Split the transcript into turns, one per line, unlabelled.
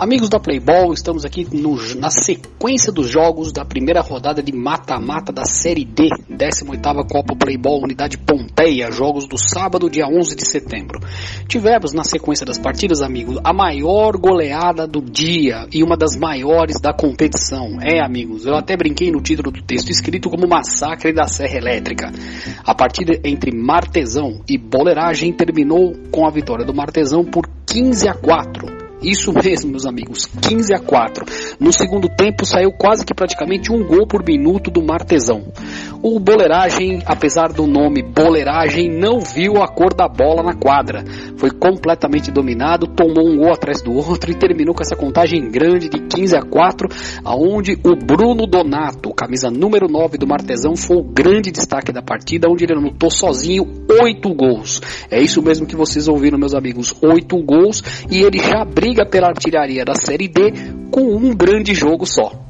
Amigos da Playball, estamos aqui no, na sequência dos jogos da primeira rodada de mata-mata da Série D, 18ª Copa Playball Unidade Pompeia, jogos do sábado, dia 11 de setembro. Tivemos na sequência das partidas, amigos, a maior goleada do dia e uma das maiores da competição. É, amigos, eu até brinquei no título do texto escrito como Massacre da Serra Elétrica. A partida entre Martesão e Boleiragem terminou com a vitória do Martesão por 15 a 4. Isso mesmo, meus amigos, 15 a 4. No segundo tempo saiu quase que praticamente um gol por minuto do Martesão. O Boleiragem, apesar do nome Boleiragem, não viu a cor da bola na quadra. Foi completamente dominado, tomou um gol atrás do outro e terminou com essa contagem grande de 15 a 4, aonde o Bruno Donato, camisa número 9 do Martesão, foi o grande destaque da partida, onde ele anotou sozinho 8 gols. É isso mesmo que vocês ouviram, meus amigos, 8 gols e ele já briga pela artilharia da Série D com um grande jogo só.